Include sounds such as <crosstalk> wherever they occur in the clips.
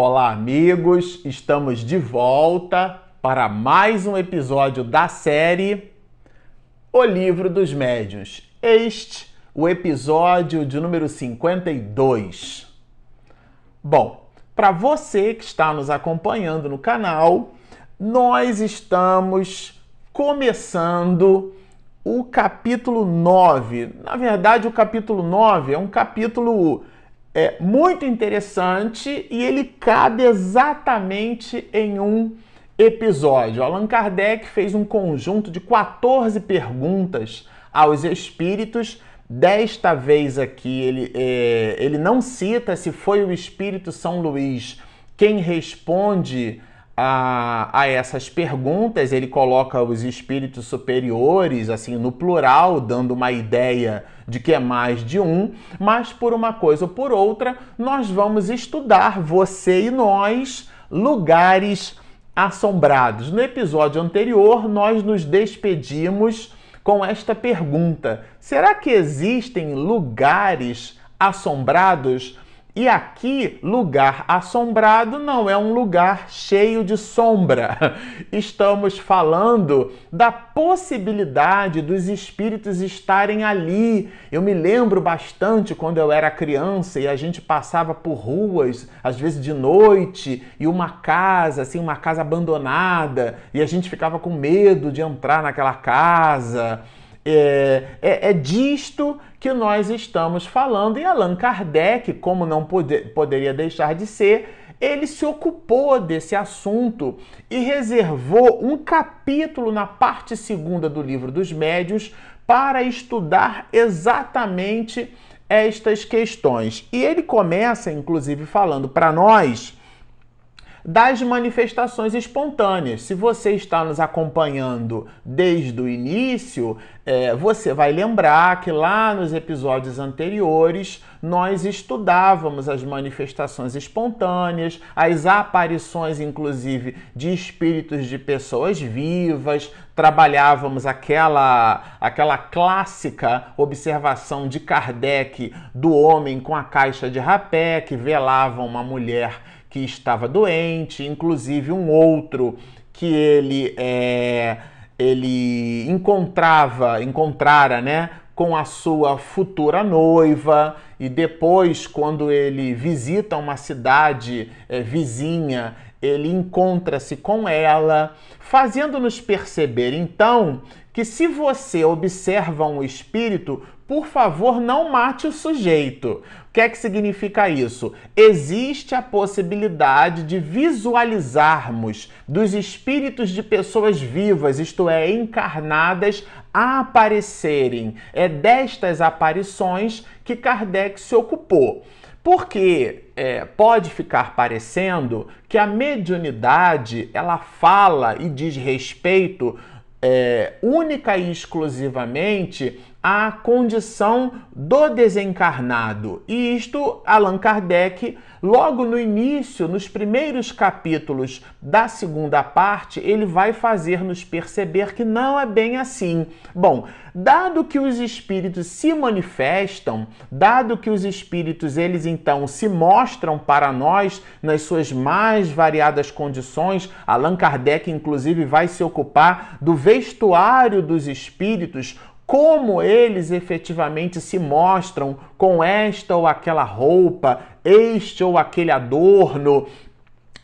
Olá, amigos! Estamos de volta para mais um episódio da série O Livro dos Médiuns. Este, o episódio de número 52. Bom, para você que está nos acompanhando no canal, nós estamos começando o capítulo 9. Na verdade, o capítulo 9 é um capítulo é muito interessante e ele cabe exatamente em um episódio. Allan Kardec fez um conjunto de 14 perguntas aos espíritos. Desta vez aqui, ele, é, ele não cita se foi o espírito São Luís quem responde a, a essas perguntas. Ele coloca os espíritos superiores, assim, no plural, dando uma ideia de que é mais de um, mas por uma coisa ou por outra, nós vamos estudar, você e nós, lugares assombrados. No episódio anterior, nós nos despedimos com esta pergunta: será que existem lugares assombrados? E aqui, lugar assombrado não é um lugar cheio de sombra. <laughs> Estamos falando da possibilidade dos espíritos estarem ali. Eu me lembro bastante quando eu era criança e a gente passava por ruas, às vezes de noite, e uma casa, assim, uma casa abandonada, e a gente ficava com medo de entrar naquela casa. É, é, é, disto que nós estamos falando. E Allan Kardec, como não poder, poderia deixar de ser, ele se ocupou desse assunto e reservou um capítulo na parte segunda do livro dos Médios para estudar exatamente estas questões. E ele começa, inclusive, falando para nós das manifestações espontâneas. Se você está nos acompanhando desde o início, é, você vai lembrar que lá nos episódios anteriores nós estudávamos as manifestações espontâneas, as aparições, inclusive, de espíritos de pessoas vivas, trabalhávamos aquela, aquela clássica observação de Kardec do homem com a caixa de rapé que velava uma mulher que estava doente, inclusive um outro que ele é, ele encontrava, encontrara, né, com a sua futura noiva. E depois quando ele visita uma cidade é, vizinha, ele encontra-se com ela, fazendo-nos perceber então que se você observa um espírito, por favor, não mate o sujeito. O que é que significa isso? Existe a possibilidade de visualizarmos dos espíritos de pessoas vivas, isto é, encarnadas, aparecerem. É destas aparições que Kardec se ocupou. Porque é, pode ficar parecendo que a mediunidade ela fala e diz respeito é, única e exclusivamente a condição do desencarnado. E isto Allan Kardec, logo no início, nos primeiros capítulos da segunda parte, ele vai fazer nos perceber que não é bem assim. Bom, dado que os espíritos se manifestam, dado que os espíritos eles então se mostram para nós nas suas mais variadas condições, Allan Kardec inclusive vai se ocupar do vestuário dos espíritos como eles efetivamente se mostram com esta ou aquela roupa, este ou aquele adorno.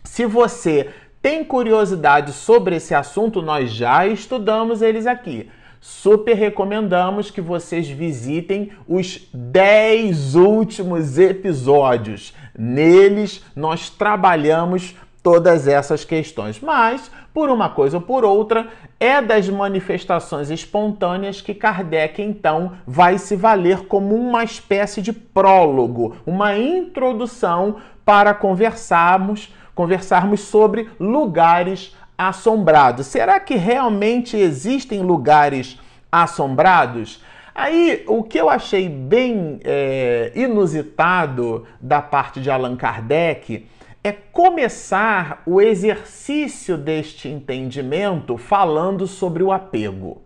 Se você tem curiosidade sobre esse assunto, nós já estudamos eles aqui. Super recomendamos que vocês visitem os 10 últimos episódios. Neles nós trabalhamos todas essas questões. Mas, por uma coisa ou por outra, é das manifestações espontâneas que Kardec então vai se valer como uma espécie de prólogo, uma introdução para conversarmos, conversarmos sobre lugares assombrados. Será que realmente existem lugares assombrados? Aí, o que eu achei bem é, inusitado da parte de Allan Kardec é começar o exercício deste entendimento falando sobre o apego.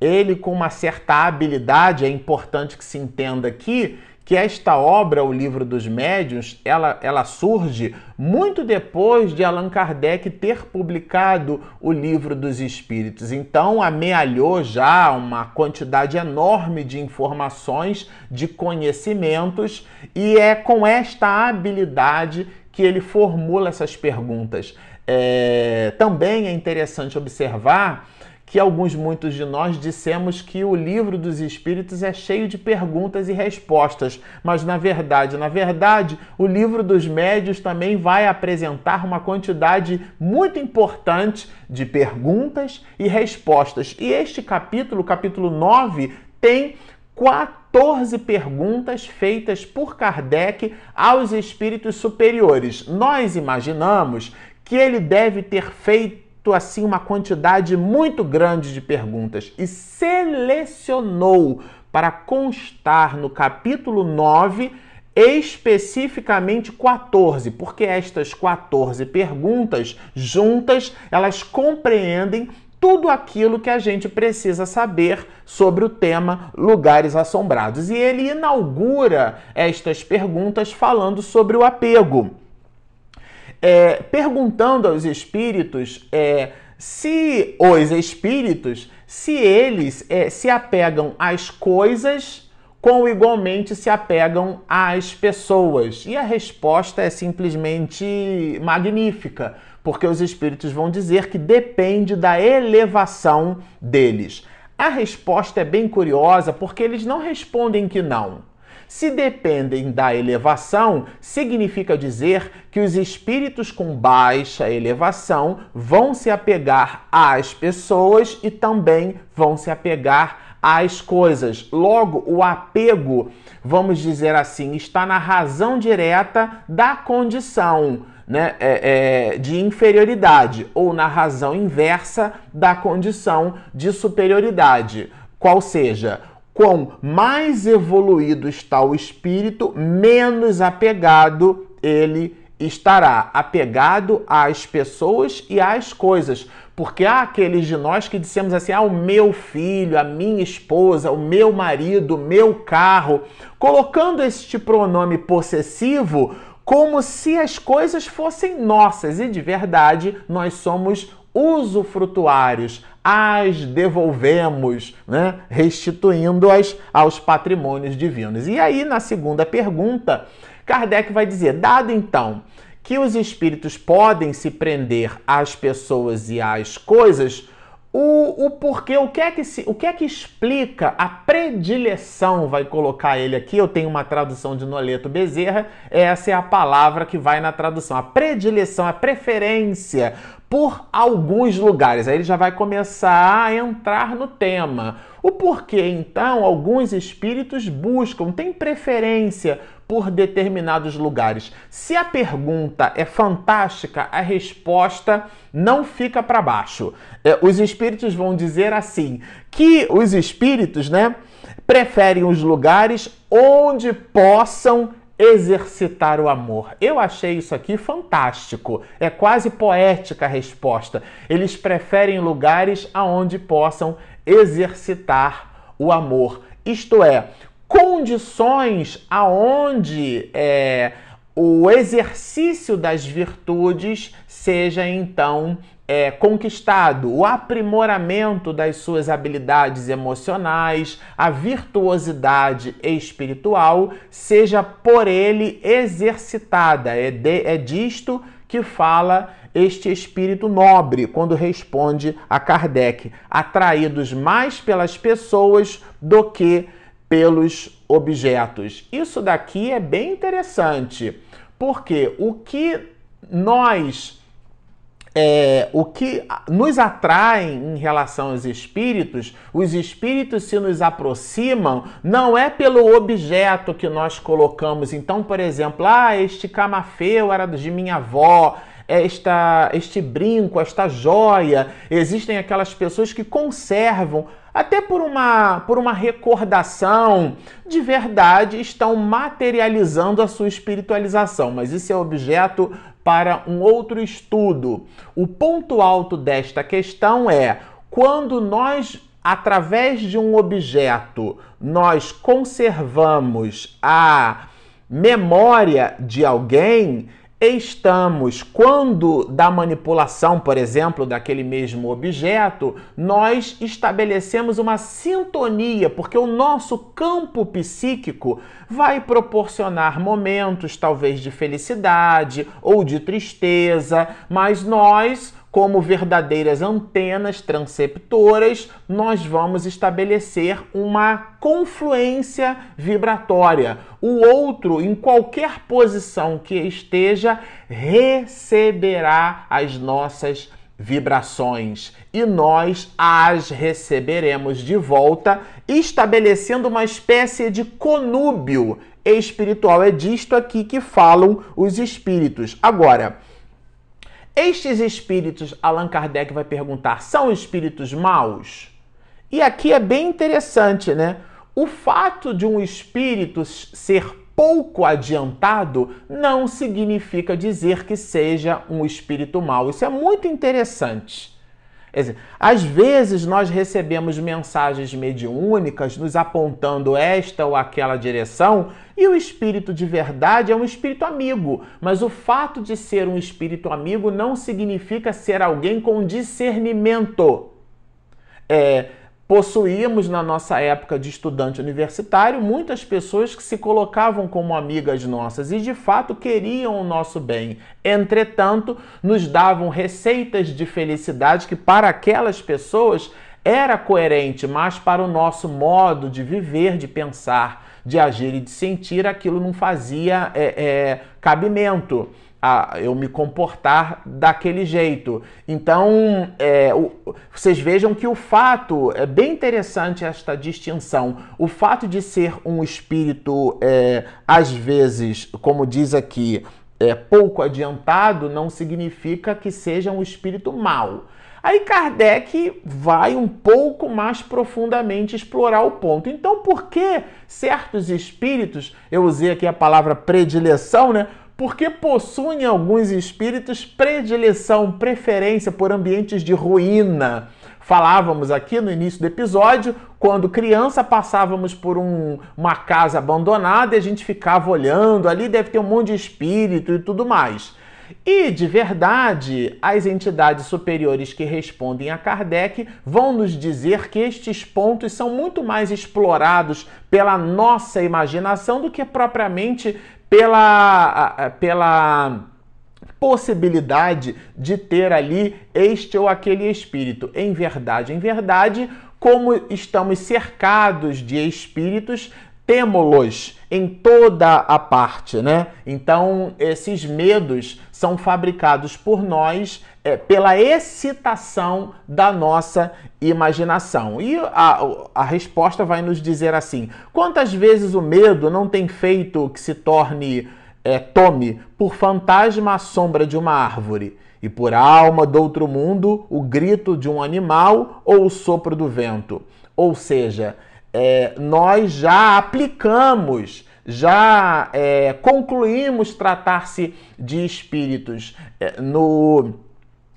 Ele, com uma certa habilidade, é importante que se entenda aqui que esta obra, o Livro dos Médiuns, ela, ela surge muito depois de Allan Kardec ter publicado o Livro dos Espíritos. Então, amealhou já uma quantidade enorme de informações, de conhecimentos, e é com esta habilidade que ele formula essas perguntas. É, também é interessante observar que alguns, muitos de nós dissemos que o livro dos Espíritos é cheio de perguntas e respostas, mas na verdade, na verdade, o livro dos Médios também vai apresentar uma quantidade muito importante de perguntas e respostas. E este capítulo, capítulo 9, tem 14 perguntas feitas por Kardec aos espíritos superiores. Nós imaginamos que ele deve ter feito assim uma quantidade muito grande de perguntas e selecionou para constar no capítulo 9 especificamente 14, porque estas 14 perguntas juntas, elas compreendem tudo aquilo que a gente precisa saber sobre o tema lugares assombrados. E ele inaugura estas perguntas falando sobre o apego é, perguntando aos espíritos é, se os espíritos, se eles é, se apegam às coisas como igualmente se apegam às pessoas. E a resposta é simplesmente magnífica, porque os espíritos vão dizer que depende da elevação deles. A resposta é bem curiosa porque eles não respondem que não. Se dependem da elevação, significa dizer que os espíritos com baixa elevação vão se apegar às pessoas e também vão se apegar às coisas. Logo, o apego, vamos dizer assim, está na razão direta da condição. Né, é, é, de inferioridade ou na razão inversa da condição de superioridade. Qual seja, Quão mais evoluído está o espírito, menos apegado ele estará. Apegado às pessoas e às coisas. Porque há aqueles de nós que dissemos assim: ah, o meu filho, a minha esposa, o meu marido, o meu carro, colocando este pronome possessivo como se as coisas fossem nossas e de verdade nós somos usufrutuários, as devolvemos, né? restituindo-as aos patrimônios divinos. E aí, na segunda pergunta, Kardec vai dizer: dado então que os espíritos podem se prender às pessoas e às coisas, o, o porquê, o que, é que se, o que é que explica a predileção, vai colocar ele aqui, eu tenho uma tradução de Noleto Bezerra, essa é a palavra que vai na tradução, a predileção, a preferência por alguns lugares. Aí ele já vai começar a entrar no tema. O porquê, então, alguns espíritos buscam, têm preferência por determinados lugares. Se a pergunta é fantástica, a resposta não fica para baixo. É, os espíritos vão dizer assim: que os espíritos, né, preferem os lugares onde possam exercitar o amor. Eu achei isso aqui fantástico. É quase poética a resposta. Eles preferem lugares aonde possam exercitar o amor. Isto é, condições aonde é, o exercício das virtudes seja então é, conquistado, o aprimoramento das suas habilidades emocionais, a virtuosidade espiritual seja por ele exercitada. É, de, é disto que fala este espírito nobre quando responde a Kardec, atraídos mais pelas pessoas do que pelos objetos. Isso daqui é bem interessante, porque o que nós é, o que nos atrai em relação aos espíritos, os espíritos se nos aproximam não é pelo objeto que nós colocamos. Então, por exemplo, ah, este camafeu era de minha avó, esta, este brinco, esta joia. Existem aquelas pessoas que conservam, até por uma, por uma recordação, de verdade estão materializando a sua espiritualização, mas isso é objeto para um outro estudo. O ponto alto desta questão é quando nós através de um objeto, nós conservamos a memória de alguém, estamos, quando da manipulação, por exemplo, daquele mesmo objeto, nós estabelecemos uma sintonia, porque o nosso campo psíquico vai proporcionar momentos, talvez, de felicidade ou de tristeza, mas nós como verdadeiras antenas transceptoras, nós vamos estabelecer uma confluência vibratória. O outro, em qualquer posição que esteja, receberá as nossas vibrações e nós as receberemos de volta, estabelecendo uma espécie de conúbio espiritual. É disto aqui que falam os espíritos. Agora, estes espíritos, Allan Kardec vai perguntar, são espíritos maus? E aqui é bem interessante, né? O fato de um espírito ser pouco adiantado não significa dizer que seja um espírito mau. Isso é muito interessante. Às vezes nós recebemos mensagens mediúnicas nos apontando esta ou aquela direção e o espírito de verdade é um espírito amigo, mas o fato de ser um espírito amigo não significa ser alguém com discernimento. É, Possuíamos na nossa época de estudante universitário muitas pessoas que se colocavam como amigas nossas e de fato queriam o nosso bem. Entretanto, nos davam receitas de felicidade que para aquelas pessoas era coerente, mas para o nosso modo de viver, de pensar, de agir e de sentir, aquilo não fazia é, é, cabimento a eu me comportar daquele jeito. Então, é, o, vocês vejam que o fato, é bem interessante esta distinção, o fato de ser um espírito, é, às vezes, como diz aqui, é, pouco adiantado, não significa que seja um espírito mau. Aí Kardec vai um pouco mais profundamente explorar o ponto. Então, por que certos espíritos, eu usei aqui a palavra predileção, né? Porque possuem alguns espíritos predileção, preferência por ambientes de ruína. Falávamos aqui no início do episódio, quando criança passávamos por um, uma casa abandonada e a gente ficava olhando, ali deve ter um monte de espírito e tudo mais. E, de verdade, as entidades superiores que respondem a Kardec vão nos dizer que estes pontos são muito mais explorados pela nossa imaginação do que propriamente pela, pela possibilidade de ter ali este ou aquele espírito. Em verdade, em verdade, como estamos cercados de espíritos, temos-los em toda a parte, né? Então, esses medos são fabricados por nós é, pela excitação da nossa imaginação. E a, a resposta vai nos dizer assim: quantas vezes o medo não tem feito que se torne, é, tome por fantasma a sombra de uma árvore? E por alma do outro mundo, o grito de um animal ou o sopro do vento. Ou seja, é, nós já aplicamos, já é, concluímos tratar-se de espíritos. É, no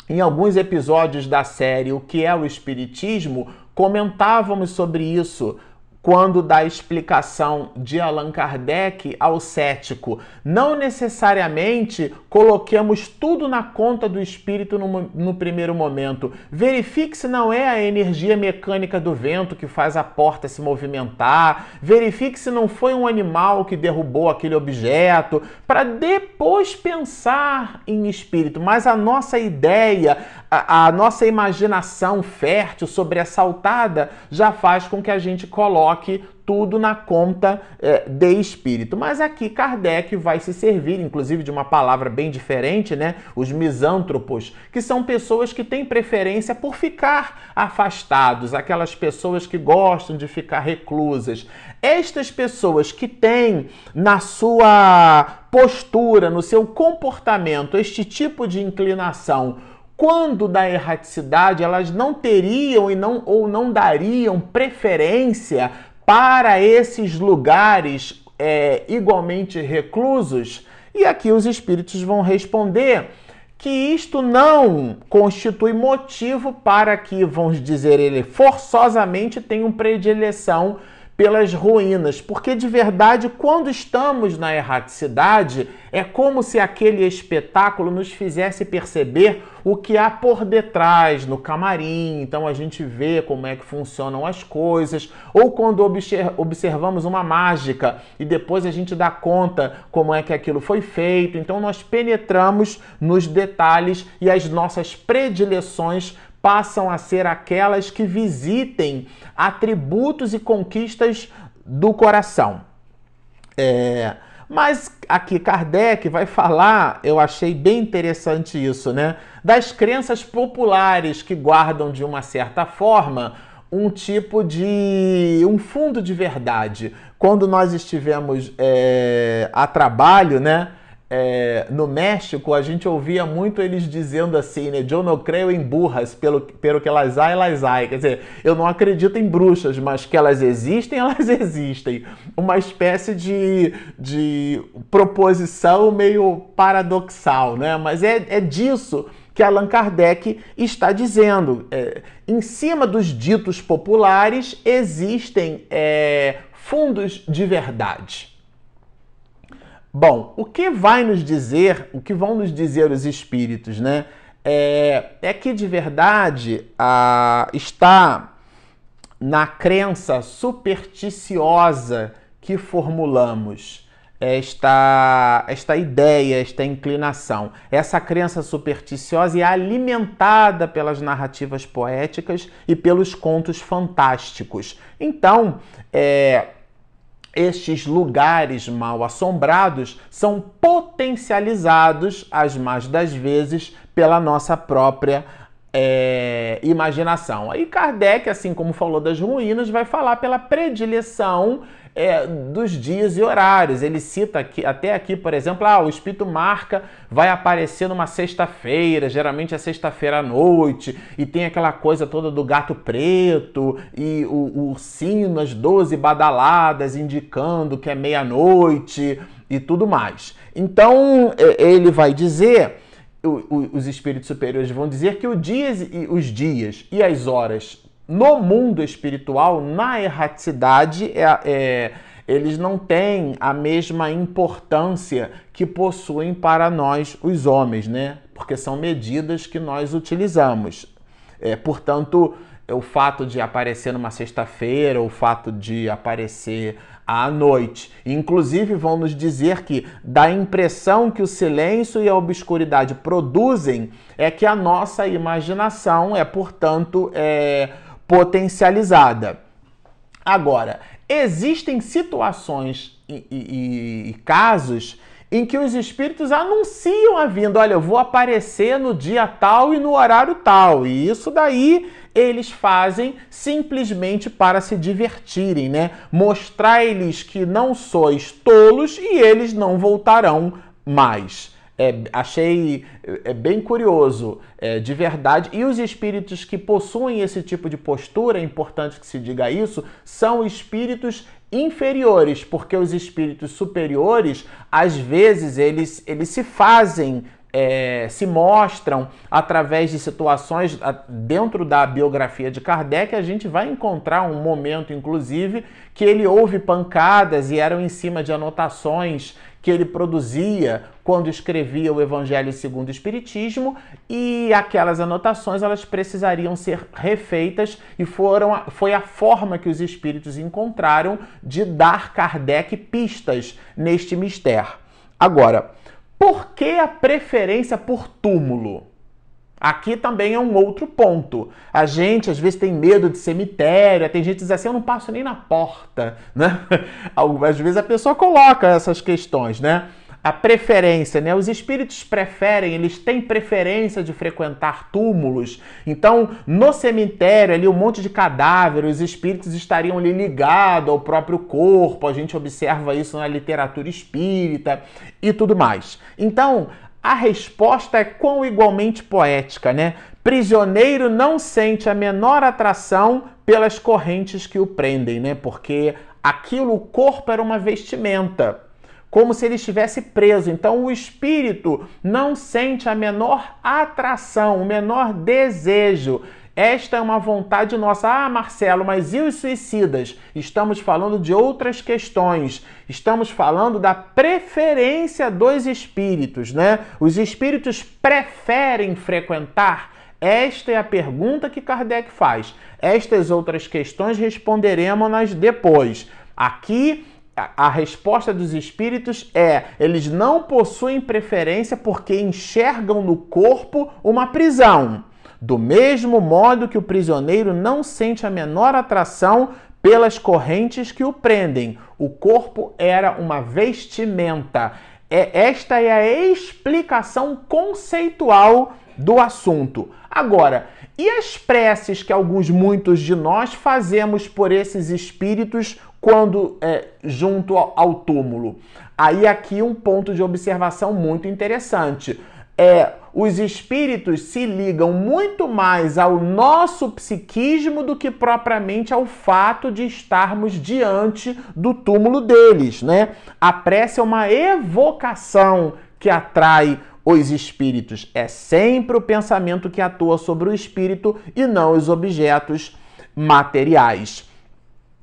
em alguns episódios da série O que é o Espiritismo, comentávamos sobre isso quando dá explicação de Allan Kardec ao cético. Não necessariamente coloquemos tudo na conta do espírito no, no, primeiro momento. Verifique se não é a energia mecânica do vento que faz a porta se movimentar. Verifique se não foi um animal que derrubou aquele objeto, para depois pensar em espírito. Mas a nossa ideia, a, a nossa imaginação fértil, sobressaltada, já faz com que a gente coloque tudo na conta é, de espírito. Mas aqui Kardec vai se servir, inclusive, de uma palavra bem diferente, né? Os misântropos, que são pessoas que têm preferência por ficar afastados, aquelas pessoas que gostam de ficar reclusas. Estas pessoas que têm na sua postura, no seu comportamento, este tipo de inclinação quando da erraticidade, elas não teriam e não ou não dariam preferência para esses lugares é, igualmente reclusos? E aqui os espíritos vão responder que isto não constitui motivo para que, vamos dizer ele, forçosamente tenham predileção pelas ruínas, porque de verdade, quando estamos na erraticidade, é como se aquele espetáculo nos fizesse perceber o que há por detrás no camarim. Então a gente vê como é que funcionam as coisas, ou quando observamos uma mágica e depois a gente dá conta como é que aquilo foi feito. Então nós penetramos nos detalhes e as nossas predileções passam a ser aquelas que visitem atributos e conquistas do coração. É, mas aqui Kardec vai falar, eu achei bem interessante isso, né? Das crenças populares que guardam de uma certa forma um tipo de. um fundo de verdade. Quando nós estivemos é, a trabalho, né? É, no México, a gente ouvia muito eles dizendo assim, né? Eu não creio em burras, pelo, pelo que elas há, elas há. Quer dizer, eu não acredito em bruxas, mas que elas existem, <laughs> elas existem. Uma espécie de, de proposição meio paradoxal, né? Mas é, é disso que Allan Kardec está dizendo. É, em cima dos ditos populares existem é, fundos de verdade. Bom, o que vai nos dizer, o que vão nos dizer os espíritos, né? É, é que de verdade a, está na crença supersticiosa que formulamos esta, esta ideia, esta inclinação. Essa crença supersticiosa é alimentada pelas narrativas poéticas e pelos contos fantásticos. Então, é, estes lugares mal assombrados são potencializados, as mais das vezes, pela nossa própria é, imaginação. Aí Kardec, assim como falou das ruínas, vai falar pela predileção é, dos dias e horários. Ele cita aqui, até aqui, por exemplo, ah, o espírito marca vai aparecer numa sexta-feira, geralmente é sexta-feira à noite, e tem aquela coisa toda do gato preto e o, o ursinho, as 12 badaladas indicando que é meia-noite e tudo mais. Então é, ele vai dizer os espíritos superiores vão dizer que dias, os dias e as horas no mundo espiritual, na erraticidade, é, é, eles não têm a mesma importância que possuem para nós, os homens, né? Porque são medidas que nós utilizamos. É, portanto, o fato de aparecer numa sexta-feira, o fato de aparecer à noite. Inclusive, vão nos dizer que da impressão que o silêncio e a obscuridade produzem é que a nossa imaginação é, portanto, é, potencializada. Agora, existem situações e, e, e, casos em que os espíritos anunciam a vinda. Olha, eu vou aparecer no dia tal e no horário tal. E isso daí eles fazem simplesmente para se divertirem, né? Mostrar-lhes que não sois tolos e eles não voltarão mais é, achei é, bem curioso, é, de verdade. E os espíritos que possuem esse tipo de postura, é importante que se diga isso, são espíritos inferiores, porque os espíritos superiores, às vezes, eles, eles se fazem é, se mostram através de situações dentro da biografia de Kardec, a gente vai encontrar um momento, inclusive, que ele houve pancadas e eram em cima de anotações que ele produzia quando escrevia o Evangelho segundo o Espiritismo e aquelas anotações elas precisariam ser refeitas e foram foi a forma que os espíritos encontraram de dar Kardec pistas neste mistério. Agora, por que a preferência por túmulo? Aqui também é um outro ponto. A gente às vezes tem medo de cemitério, tem gente que diz assim, eu não passo nem na porta, <laughs> né? Às vezes a pessoa coloca essas questões, né? A preferência, né? Os espíritos preferem, eles têm preferência de frequentar túmulos. Então, no cemitério, ali um monte de cadáver, os espíritos estariam ali ligados ao próprio corpo. A gente observa isso na literatura espírita e tudo mais. Então, a resposta é quão igualmente poética, né? Prisioneiro não sente a menor atração pelas correntes que o prendem, né? Porque aquilo, o corpo era uma vestimenta. como se ele estivesse preso. Então o espírito não sente a menor atração, o menor desejo. Esta é uma vontade nossa. Ah, Marcelo, mas e os suicidas? Estamos falando de outras questões. Estamos falando da preferência dos espíritos, né? Os espíritos preferem frequentar esta é a pergunta que Kardec faz. Estas outras questões responderemos-nas depois. Aqui a resposta dos espíritos é: eles não possuem preferência porque enxergam no corpo uma prisão. Do mesmo modo que o prisioneiro não sente a menor atração pelas correntes que o prendem. O corpo era uma vestimenta. É, esta é a explicação conceitual do assunto. Agora, e as preces que alguns, muitos de nós fazemos por esses espíritos quando é, junto ao túmulo? Aí aqui um ponto de observação muito interessante. É, os espíritos se ligam muito mais ao nosso psiquismo do que propriamente ao fato de estarmos diante do túmulo deles, né? A prece é uma evocação que atrai os espíritos. É sempre o pensamento que atua sobre o espírito e não os objetos materiais.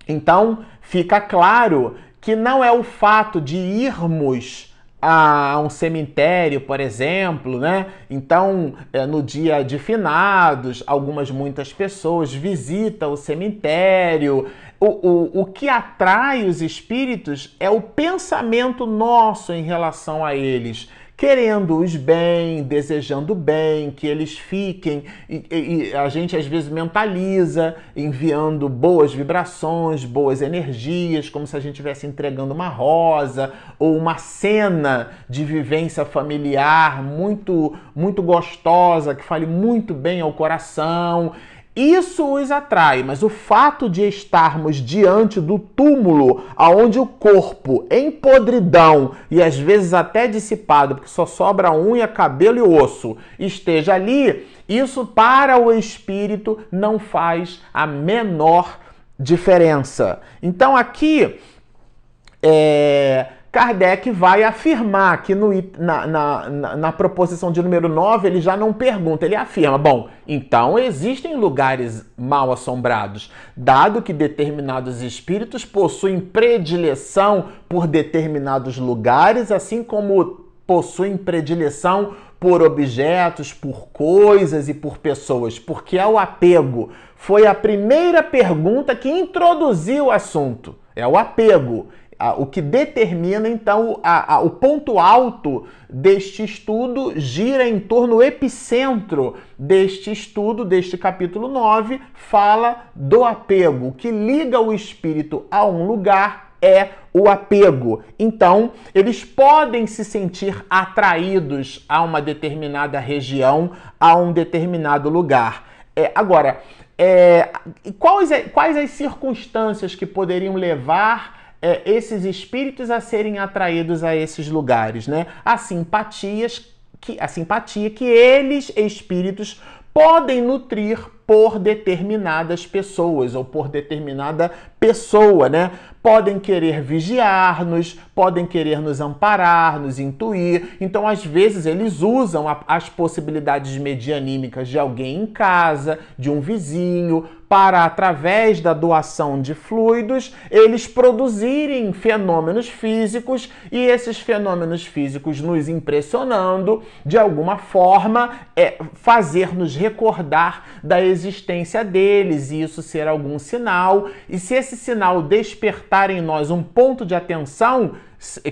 Então, fica claro que não é o fato de irmos a um cemitério, por exemplo, né? Então, é, no dia de finados, algumas muitas pessoas visitam o cemitério. O, o, o que atrai os espíritos é o pensamento nosso em relação a eles querendo-os bem, desejando bem, que eles fiquem. E, e, a gente às vezes mentaliza, enviando boas vibrações, boas energias, como se a gente estivesse entregando uma rosa ou uma cena de vivência familiar muito, muito gostosa, que fale muito bem ao coração. Isso os atrai, mas o fato de estarmos diante do túmulo, aonde o corpo em podridão e às vezes até dissipado, porque só sobra unha, cabelo e osso, esteja ali, isso para o espírito não faz a menor diferença. Então aqui é, Kardec vai afirmar que no, na, na, na, na, proposição de número 9 ele já não pergunta, ele afirma: bom, então existem lugares mal assombrados, dado que determinados espíritos possuem predileção por determinados lugares, assim como possuem predileção por objetos, por coisas e por pessoas, porque é o apego. Foi a primeira pergunta que introduziu o assunto. É o apego o que determina então a, a, o ponto alto deste estudo gira em torno do epicentro deste estudo, deste capítulo 9, fala do apego. O que liga o espírito a um lugar é o apego. Então, eles podem se sentir atraídos a uma determinada região, a um determinado lugar. É, agora, é, quais, quais as circunstâncias que poderiam levar é, esses espíritos a serem atraídos a esses lugares, né? A simpatias que a simpatia que eles espíritos podem nutrir por determinadas pessoas ou por determinada pessoa, né? Podem querer vigiar-nos, podem querer nos amparar, nos intuir. Então, às vezes, eles usam as possibilidades medianímicas de alguém em casa, de um vizinho, para, através da doação de fluidos, eles produzirem fenômenos físicos e esses fenômenos físicos nos impressionando, de alguma forma, é, fazer-nos recordar da existência deles e isso ser algum sinal. E se esse sinal despertar em nós um ponto de atenção,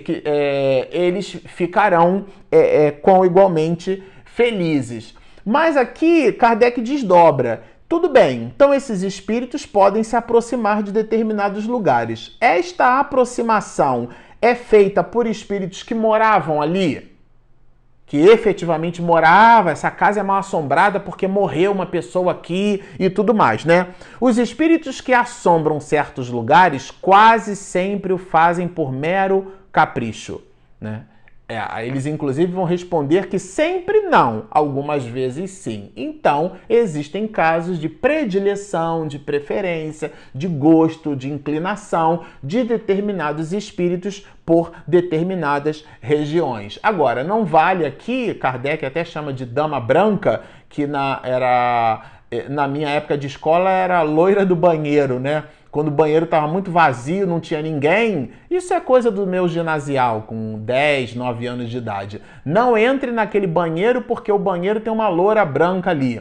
que, é, eles ficarão é, é, com igualmente felizes. Mas aqui Kardec desdobra tudo bem, então esses espíritos podem se aproximar de determinados lugares. Esta aproximação é feita por espíritos que moravam ali, que efetivamente morava, essa casa é mal assombrada porque morreu uma pessoa aqui e tudo mais, né? Os espíritos que assombram certos lugares quase sempre o fazem por mero capricho, né? É, eles inclusive vão responder que sempre não, algumas vezes sim. Então, existem casos de predileção, de preferência, de gosto, de inclinação de determinados espíritos por determinadas regiões. Agora, não vale aqui, Kardec até chama de dama branca, que na, era, eh, na minha época de escola era loira do banheiro, né? Quando o banheiro estava muito vazio, não tinha ninguém. Isso é coisa do meu ginasial, com 10, 9 anos de idade. Não entre naquele banheiro porque o banheiro tem uma loura branca ali.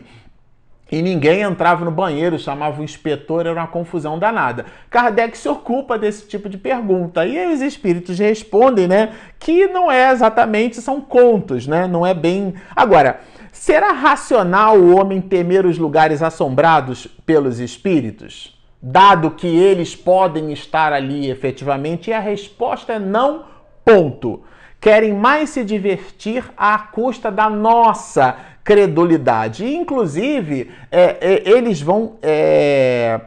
E ninguém entrava no banheiro, chamava o inspetor, era uma confusão danada. Kardec se ocupa desse tipo de pergunta. E os espíritos respondem, né? Que não é exatamente, são contos, né? Não é bem. Agora, será racional o homem temer os lugares assombrados pelos espíritos? Dado que eles podem estar ali efetivamente? E a resposta é não, ponto. Querem mais se divertir à custa da nossa credulidade. E, inclusive, é, é, eles vão. É,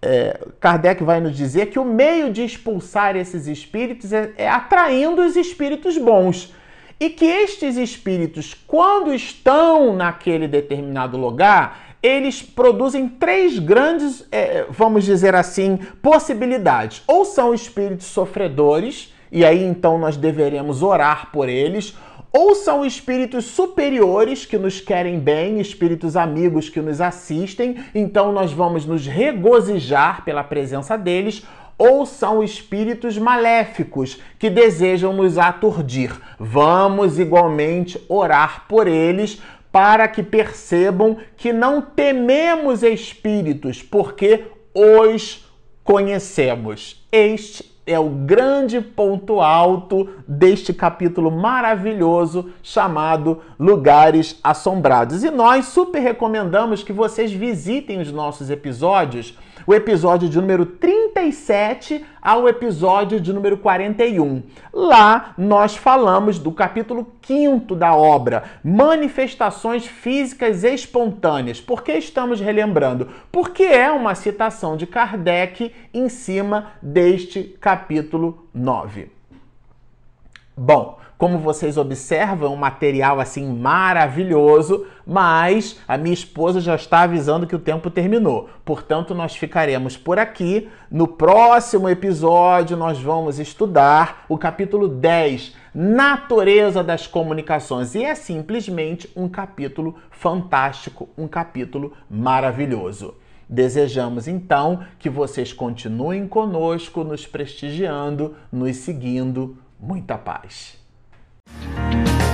é, Kardec vai nos dizer que o meio de expulsar esses espíritos é, é atraindo os espíritos bons. E que estes espíritos, quando estão naquele determinado lugar, eles produzem três grandes, é, vamos dizer assim, possibilidades. Ou são espíritos sofredores, e aí então nós deveremos orar por eles, ou são espíritos superiores que nos querem bem, espíritos amigos que nos assistem, então nós vamos nos regozijar pela presença deles, ou são espíritos maléficos que desejam nos aturdir. Vamos igualmente orar por eles, para que percebam que não tememos espíritos, porque os conhecemos. Este é o grande ponto alto deste capítulo maravilhoso chamado Lugares Assombrados. E nós super recomendamos que vocês visitem os nossos episódios o episódio de número 37 ao episódio de número 41. Lá nós falamos do capítulo 5 da obra, Manifestações Físicas Espontâneas. Por que estamos relembrando? Porque é uma citação de Kardec em cima deste capítulo 9. Bom, como vocês observam, um material assim maravilhoso, mas a minha esposa já está avisando que o tempo terminou. Portanto, nós ficaremos por aqui. No próximo episódio, nós vamos estudar o capítulo 10, Natureza das Comunicações. E é simplesmente um capítulo fantástico, um capítulo maravilhoso. Desejamos então que vocês continuem conosco, nos prestigiando, nos seguindo. Muita paz. Thank you.